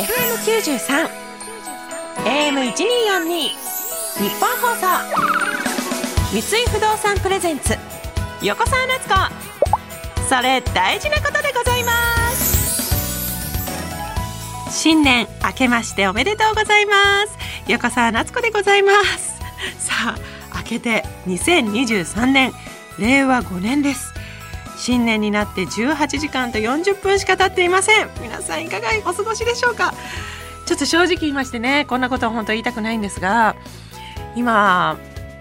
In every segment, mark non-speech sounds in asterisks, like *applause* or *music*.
FM93 AM1242 日本放送。三井不動産プレゼンツ横澤夏子。それ大事なことでございます。新年明けましておめでとうございます。横澤夏子でございます。さあ明けて2023年。令和5年です。新年になって18時間と40分しか経っていません。皆さんいかがお過ごしでしょうか？ちょっと正直言いましてねこんなことは本当言いたくないんですが今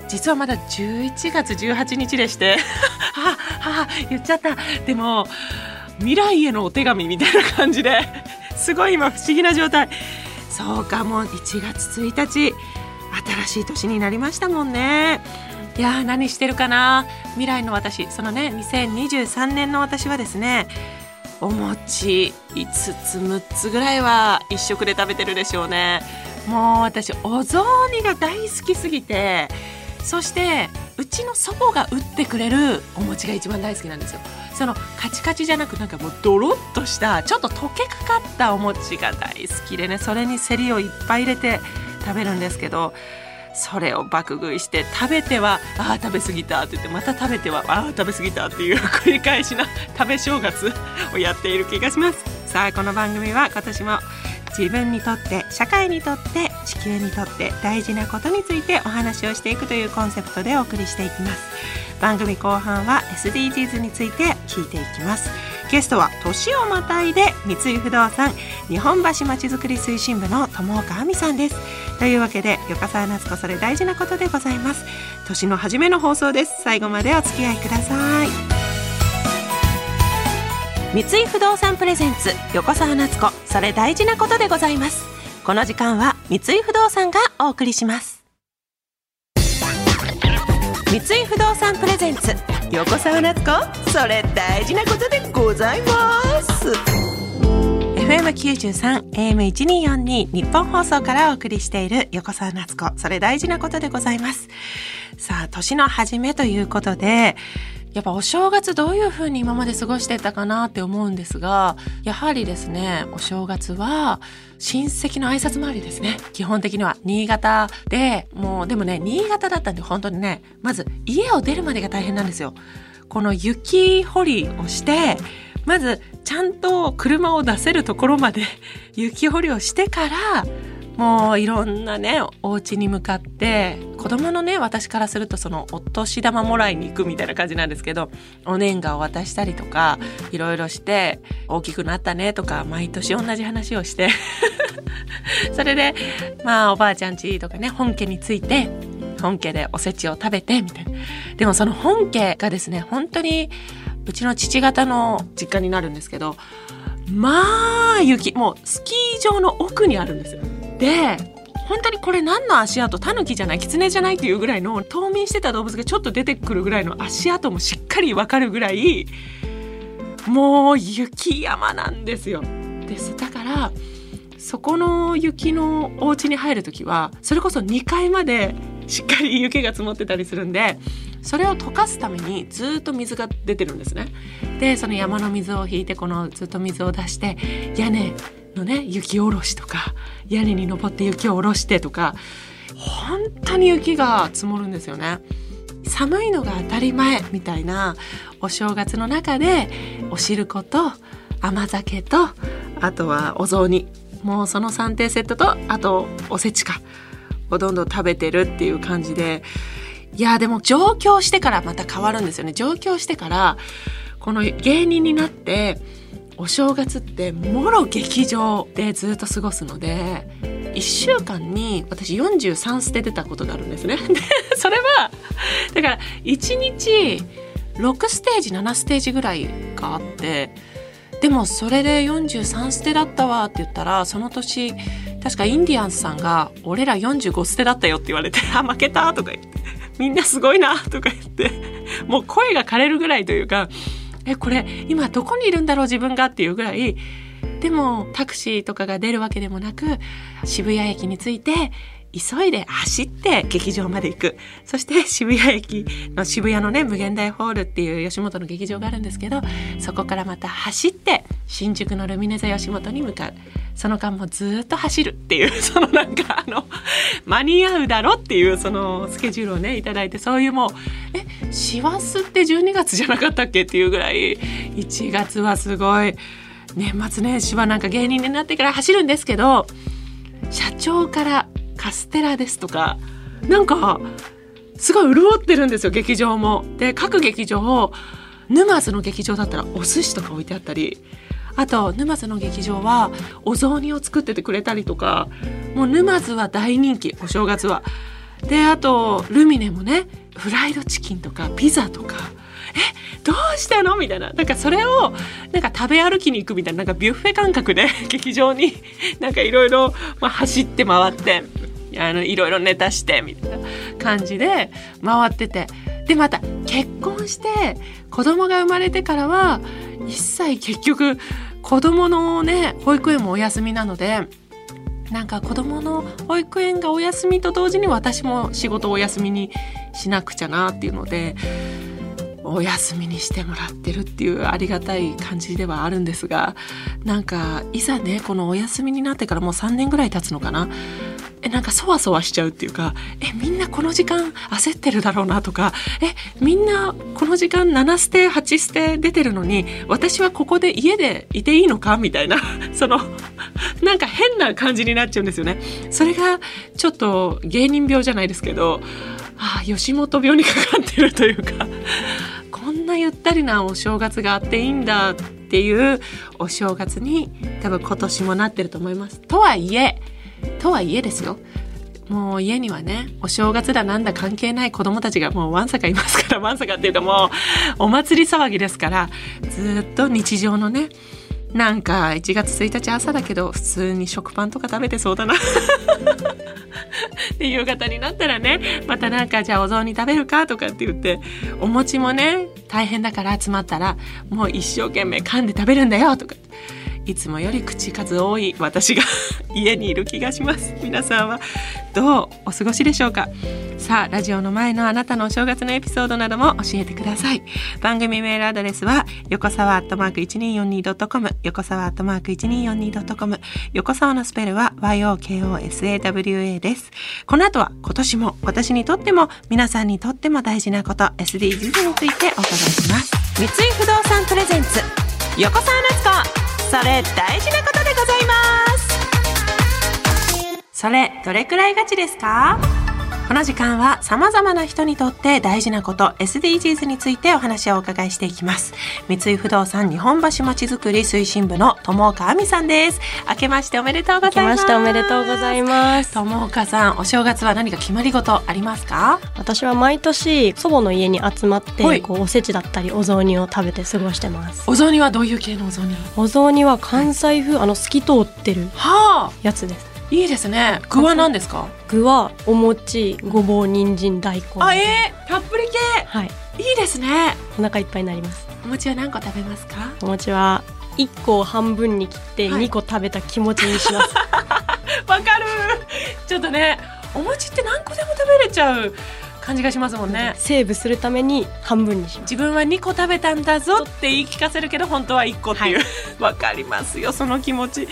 実はまだ11月18日でして *laughs* はは言っちゃった。でも未来へのお手紙みたいな感じですごい今不思議な状態。そうかもう1月1日新しい年になりましたもんね。いや何してるかな？未来の私。そのね2023年の私はですねお餅5つ6つぐらいは一食で食べてるでしょうね。もう私お雑煮が大好きすぎてそしてうちの祖母が打ってくれるお餅が一番大好きなんですよ。そのカチカチじゃなくなんかもうドロッとしたちょっと溶けかかったお餅が大好きでねそれにせりをいっぱい入れて食べるんですけどそれを爆食いして食べてはああ食べ過ぎたって言ってまた食べてはああ食べ過ぎたっていう繰り返しな食べ正月をやっている気がします。さあこの番組は今年も自分にとって社会にとって地球にとって大事なことについてお話をしていくというコンセプトでお送りしていきます。番組後半は SDGs について聞いていきます。ゲストは年をまたいで三井不動産日本橋まちづくり推進部の友岡亜美さんです。というわけで横澤夏子それ大事なことでございます。年の初めの放送です。最後までお付き合いください。三井不動産プレゼンツ横澤夏子。それ大事なことでございます。この時間は三井不動産がお送りします。三井不動産プレゼンツ。横澤夏子それ大事なことでございます。FM93 AM1242 日本放送からお送りしている横澤夏子それ大事なことでございますさあ年の初めということでやっぱお正月どういう風に今まで過ごしてたかなって思うんですが、やはりですね、お正月は親戚の挨拶回りですね。基本的には新潟で、もうでもね、新潟だったんで本当にね、まず家を出るまでが大変なんですよ。この雪掘りをして、まずちゃんと車を出せるところまで *laughs* 雪掘りをしてから、もういろんなねお家に向かって子供のね私からするとそのお年玉もらいに行くみたいな感じなんですけどお年賀を渡したりとかいろいろして大きくなったねとか毎年同じ話をして *laughs* それでまあおばあちゃんちとかね本家について本家でおせちを食べてみたいな。でもその本家がですね本当にうちの父方の実家になるんですけどまあ雪もうスキー場の奥にあるんですよで本当にこれ何の足跡タヌキじゃないキツネじゃないっていうぐらいの冬眠してた動物がちょっと出てくるぐらいの足跡もしっかりわかるぐらいもう雪山なんですよ。ですだからそこの雪のお家に入る時はそれこそ2階までしっかり雪が積もってたりするんでそれを溶かすためにずっと水が出てるんですね。でその山の水を引いてこのずっと水を出して屋根のね雪下ろしとか屋根に登って雪を下ろしてとか本当に雪が積もるんですよね。寒いのが当たり前みたいなお正月の中でお汁粉と甘酒とあとはお雑煮もうその3点セットとあとおせちかをどんどん食べてるっていう感じでいやでも上京してからまた変わるんですよね上京してからこの芸人になってお正月ってもろ劇場でずっと過ごすので1週間に私43捨ててたことがあるんですね。*laughs* でそれはだから1日6ステージ7ステージぐらいがあってでもそれで43捨てだったわって言ったらその年確かインディアンスさんが「俺ら45捨てだったよ」って言われて「あ負けた」とか言って「みんなすごいな」とか言ってもう声が枯れるぐらいというかえこれ今どこにいるんだろう自分がっていうぐらいでもタクシーとかが出るわけでもなく渋谷駅に着いて急いで走って劇場まで行く。そして *laughs* 渋谷駅の渋谷のね無限大ホールっていう吉本の劇場があるんですけどそこからまた走って新宿のルミネ座吉本に向かう。その間もずっと走るっていう *laughs* そのなんかあの *laughs* 間に合うだろっていうそのスケジュールをね頂いてそういうもうえ師走って12月じゃなかったっけっていうぐらい1月はすごい年末年始はなんか芸人になってから走るんですけど社長からカステラですとかなんかすごい潤ってるんですよ劇場も。で各劇場沼津の劇場だったらお寿司とか置いてあったりあと沼津の劇場はお雑煮を作っててくれたりとかもう沼津は大人気お正月は。であとルミネもねフライドチキンとかピザとかえどうしたの？みたいななんかそれをなんか食べ歩きに行くみたいななんかビュッフェ感覚で *laughs* 劇場になんかいろいろ走って回ってあのいろいろネタしてみたいな感じで回ってて。でまた結婚して子供が生まれてからは一切結局子供のね保育園もお休みなのでなんか子供の保育園がお休みと同時に私も仕事をお休みにしなくちゃなっていうのでお休みにしてもらってるっていうありがたい感じではあるんですがなんかいざねこのお休みになってからもう3年ぐらい経つのかな。えなんかそわそわしちゃうっていうかえみんなこの時間焦ってるだろうなとかえみんなこの時間7ステ8ステ出てるのに私はここで家でいていいのか？みたいな *laughs* そのなんか変な感じになっちゃうんですよね。それがちょっと芸人病じゃないですけどああ吉本病にかかってるというかこんなゆったりなお正月があっていいんだっていうお正月に多分今年もなってると思います。とはいえとはいえですよ。もう家にはねお正月だなんだ関係ない子供たちがもうわんさかいますから *laughs* わんさかっていうかもうお祭り騒ぎですからずっと日常のねなんか1月1日朝だけど普通に食パンとか食べてそうだな。で *laughs* 夕方になったらねまたなんかじゃあお雑煮食べるかとかって言ってお餅もね大変だから集まったらもう一生懸命噛んで食べるんだよとか。いつもより口数多い私が *laughs* 家にいる気がします。皆さんはどうお過ごしでしょうか？さあラジオの前のあなたのお正月のエピソードなども教えてください。番組メールアドレスは横沢アットマーク 1242.com 横沢アットマーク 1242.com 横沢のスペルは YOKOSAWA です。この後は今年も私にとっても皆さんにとっても大事なこと SDGs についてお伺いします。三井不動産プレゼンツ横澤夏子。それ大事なことでございます。それどれくらいガチですか？この時間は様々な人にとって大事なこと SDGs についてお話をお伺いしていきます。三井不動産日本橋まちづくり推進部の友岡亜美さんです。明けましておめでとうございます。おめでとうございます。友岡さんお正月は何か決まり事ありますか？私は毎年祖母の家に集まってこうおせちだったりお雑煮を食べて過ごしてます。お雑煮はどういう系のお雑煮？お雑煮は関西風、はい、あの透き通ってるやつですいいですね。具は何ですか？具はお餅ごぼう人参大根。あえー、たっぷり系。はい。いいですね。お腹いっぱいになります。お餅は何個食べますか？お餅は一個を半分に切って二個食べた気持ちにします。*laughs* わ、はい、かる。ちょっとねお餅って何個でも食べれちゃう感じがしますもんね。セーブするために半分にします。自分は2個食べたんだぞって言い聞かせるけど本当は1個っていう。わ、はい、*laughs* かりますよその気持ち。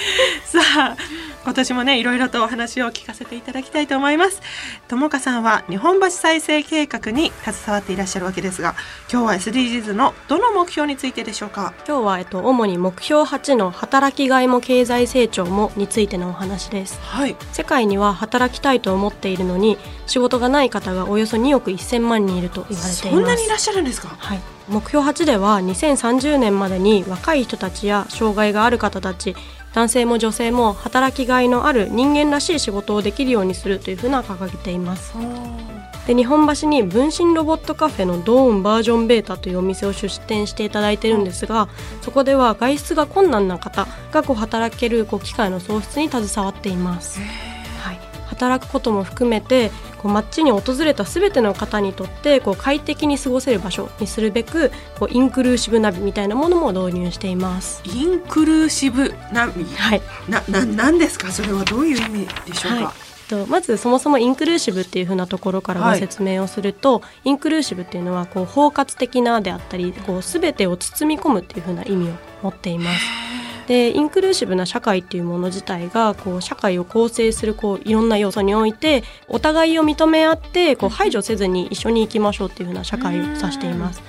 さあ今年もねいろいろとお話を聞かせていただきたいと思います。友香さんは日本橋再生計画に携わっていらっしゃるわけですが今日は SDGs のどの目標についてでしょうか？今日は、えっと、主に目標8の働きがいも経済成長もについてのお話です、はい、世界には働きたいと思っているのに仕事がない方がおよそ2億1000万人いると言われています。そんなにいらっしゃるんですか？はい。目標8では2030年までに若い人たちや障害がある方たち男性も女性も働きがいのある人間らしい仕事をできるようにするというふうな掲げています。で日本橋に分身ロボットカフェのドーンバージョンベータというお店を出店していただいてるんですがそこでは外出が困難な方がこう働けるこう機会の創出に携わっています。働くことも含めてこう街に訪れたすべての方にとってこう快適に過ごせる場所にするべくこうインクルーシブナビみたいなものも導入しています。インクルーシブナビはい。なななんですか？それはどういう意味でしょうか、はい。とまずそもそもインクルーシブっていうふうなところからご説明をすると、はい、インクルーシブっていうのはこう包括的なであったりこう全てを包み込むっていうふうな意味を持っています。でインクルーシブな社会っていうもの自体がこう社会を構成するこういろんな要素においてお互いを認め合ってこう排除せずに一緒に行きましょうっていうふうな社会を指しています。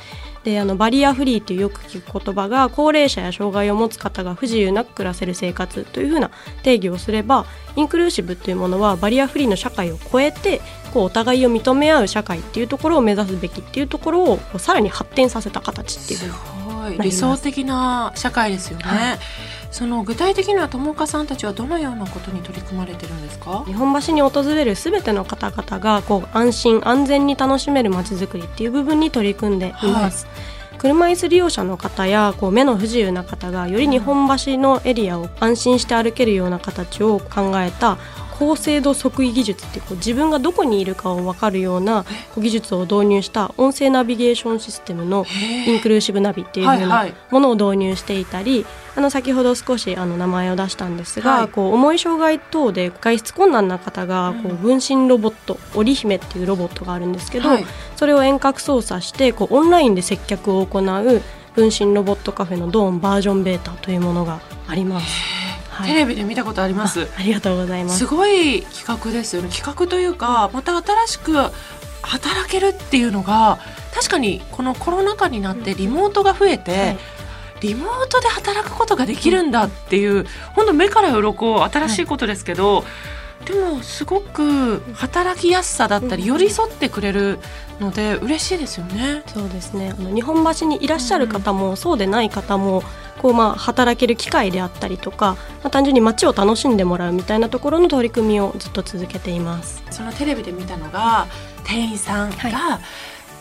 であのバリアフリーというよく聞く言葉が高齢者や障害を持つ方が不自由なく暮らせる生活というふうな定義をすればインクルーシブというものはバリアフリーの社会を超えてこうお互いを認め合う社会っていうところを目指すべきっていうところをさらに発展させた形っていうごい理想的な社会ですよね。はいその具体的には友岡さんたちはどのようなことに取り組まれてるんですか？日本橋に訪れるすべての方々がこう安心安全に楽しめるまちづくりっていう部分に取り組んでいます。はい車椅子利用者の方やこう目の不自由な方がより日本橋のエリアを安心して歩けるような形を考えた高精度測位技術ってこう自分がどこにいるかを分かるような技術を導入した音声ナビゲーションシステムのインクルーシブナビっていうふうなものを導入していたり、あの先ほど少しあの名前を出したんですが、はい、こう重い障害等で外出困難な方がこう分身ロボット織姫っていうロボットがあるんですけど、はい、それを遠隔操作してこうオンラインで接客を行う分身ロボットカフェのドーンバージョンベータというものがあります。テレビで見たことあります。ありがとうございます。すごい企画ですよね。企画というかまた新しく働けるっていうのが確かにこのコロナ禍になってリモートが増えて、はい、リモートで働くことができるんだっていう本当目から鱗新しいことですけど、はい。でもすごく働きやすさだったり寄り添ってくれるので嬉しいですよね。そうですね。あの日本橋にいらっしゃる方も、そうでない方もこうまあ働ける機会であったりとか、まあ、単純に街を楽しんでもらうみたいなところの取り組みをずっと続けています。そのテレビで見たのが店員さんが、はい。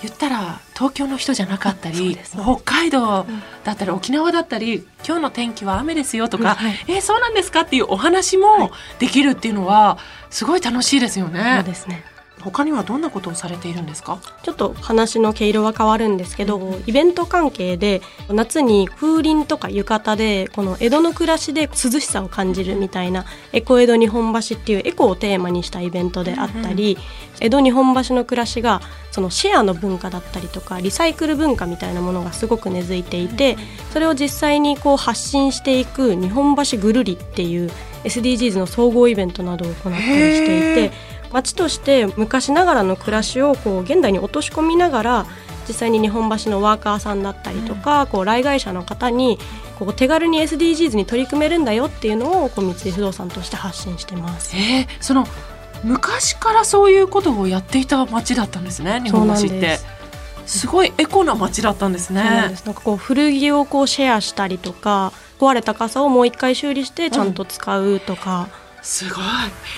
言ったら東京の人じゃなかったり、ね、北海道だったり沖縄だったり今日の天気は雨ですよとか、はい、えー、そうなんですかっていうお話もできるっていうのはすごい楽しいですよね。そうですね他にはどんなことをされているんですか？ちょっと話の毛色は変わるんですけど、うん、イベント関係で夏に風鈴とか浴衣でこの江戸の暮らしで涼しさを感じるみたいなエコ江戸日本橋っていうエコをテーマにしたイベントであったり、うんうん、江戸日本橋の暮らしがそのシェアの文化だったりとかリサイクル文化みたいなものがすごく根付いていてそれを実際にこう発信していく日本橋ぐるりっていう SDGs の総合イベントなどを行ったりしていて。町として昔ながらの暮らしをこう現代に落とし込みながら実際に日本橋のワーカーさんだったりとか、うん、こう来街者の方にこう手軽に SDGs に取り組めるんだよっていうのをこう三井不動産として発信してます。えー、その昔からそういうことをやっていた町だったんですね日本橋って。すごいエコな街だったんですね。なんかこう古着をこうシェアしたりとか壊れた傘をもう一回修理してちゃんと使うとか。うんすごい。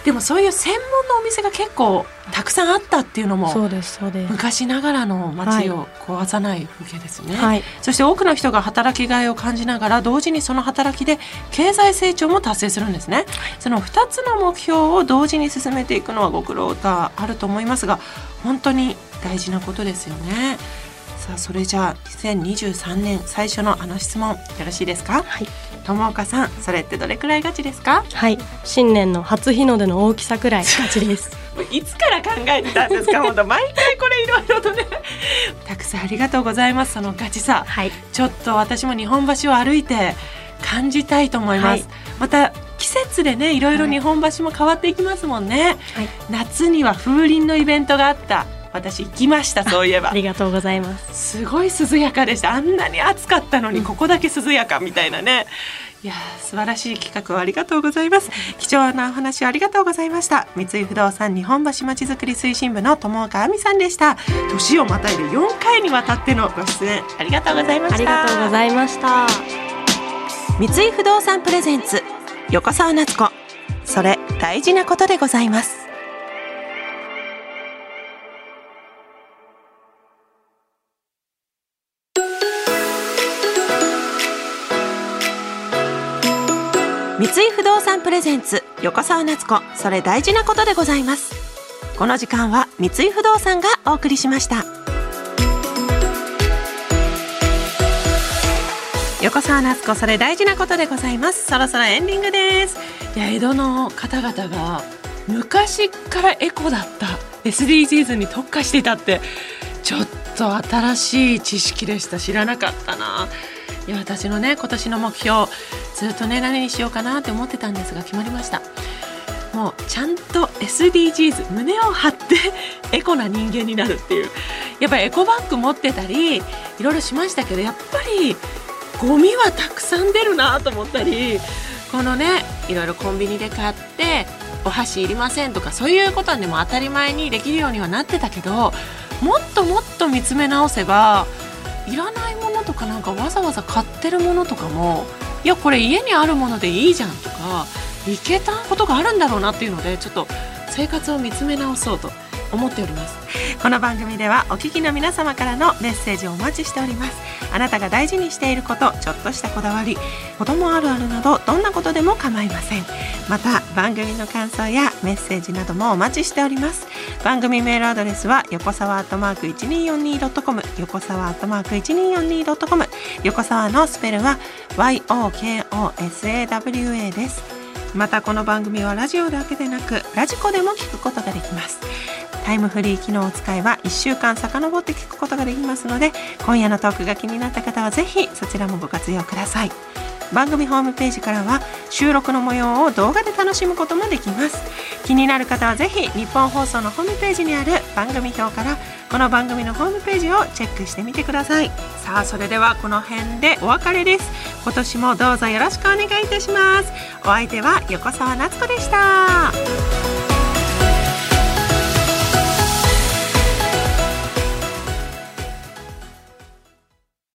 でもそういう専門のお店が結構たくさんあったっていうのもそうですそうです。昔ながらの街を壊さない風景ですね、はい、そして多くの人が働きがいを感じながら同時にその働きで経済成長も達成するんですね。その2つの目標を同時に進めていくのはご苦労があると思いますが本当に大事なことですよねさあそれじゃあ2023年最初のあの質問よろしいですか？はい。友岡さんそれってどれくらいガチですか？はい。新年の初日の出の大きさくらいガチです。*laughs* いつから考えてたんですか？*laughs* 本当毎回これいろいろとね。たくさんありがとうございますそのガチさ、はい、ちょっと私も日本橋を歩いて感じたいと思います、はい、また季節でねいろいろ日本橋も変わっていきますもんね、はい、夏には風鈴のイベントがあった私行きましたそういえば。ありがとうございます。すごい涼やかでした。あんなに暑かったのにここだけ涼やかみたいなね。いや素晴らしい企画をありがとうございます。貴重なお話ありがとうございました。三井不動産日本橋まちづくり推進部の友岡亜美さんでした。年をまたいで4回にわたってのご出演ありがとうございました。ありがとうございました。三井不動産プレゼンツ横澤夏子。それ大事なことでございます井不動産プレゼンツ横澤夏子。それ大事なことでございます。この時間は三井不動産がお送りしました。横澤夏子それ大事なことでございます。そろそろエンディングです。いや江戸の方々が昔からエコだった SDGs に特化していたってちょっと新しい知識でした。知らなかったな。いや私のね今年の目標ずっとね何にしようかなって思ってたんですが決まりました。もうちゃんと SDGs 胸を張って *laughs* エコな人間になるっていう。やっぱりエコバッグ持ってたりいろいろしましたけどやっぱりゴミはたくさん出るなと思ったりこのねいろいろコンビニで買ってお箸いりませんとかそういうことはでも当たり前にできるようにはなってたけどもっともっと見つめ直せばいらないものとかなんかわざわざ買ってるものとかもいやこれ家にあるものでいいじゃんとかいけたことがあるんだろうなっていうのでちょっと生活を見つめ直そうと。思っております。この番組ではお聞きの皆様からのメッセージをお待ちしております。あなたが大事にしていることちょっとしたこだわり子供あるあるなどどんなことでも構いません。また番組の感想やメッセージなどもお待ちしております。番組メールアドレスは横沢アットマーク 1242.com 横沢アットマーク 1242.com 横沢のスペルは YOKOSAWA です。またこの番組はラジオだけでなくラジコでも聞くことができます。タイムフリー機能を使えば1週間遡って聞くことができますので今夜のトークが気になった方はぜひそちらもご活用ください。番組ホームページからは収録の模様を動画で楽しむこともできます。気になる方はぜひ日本放送のホームページにある番組表からこの番組のホームページをチェックしてみてください。さあそれではこの辺でお別れです。今年もどうぞよろしくお願いいたします。お相手は横澤夏子でした。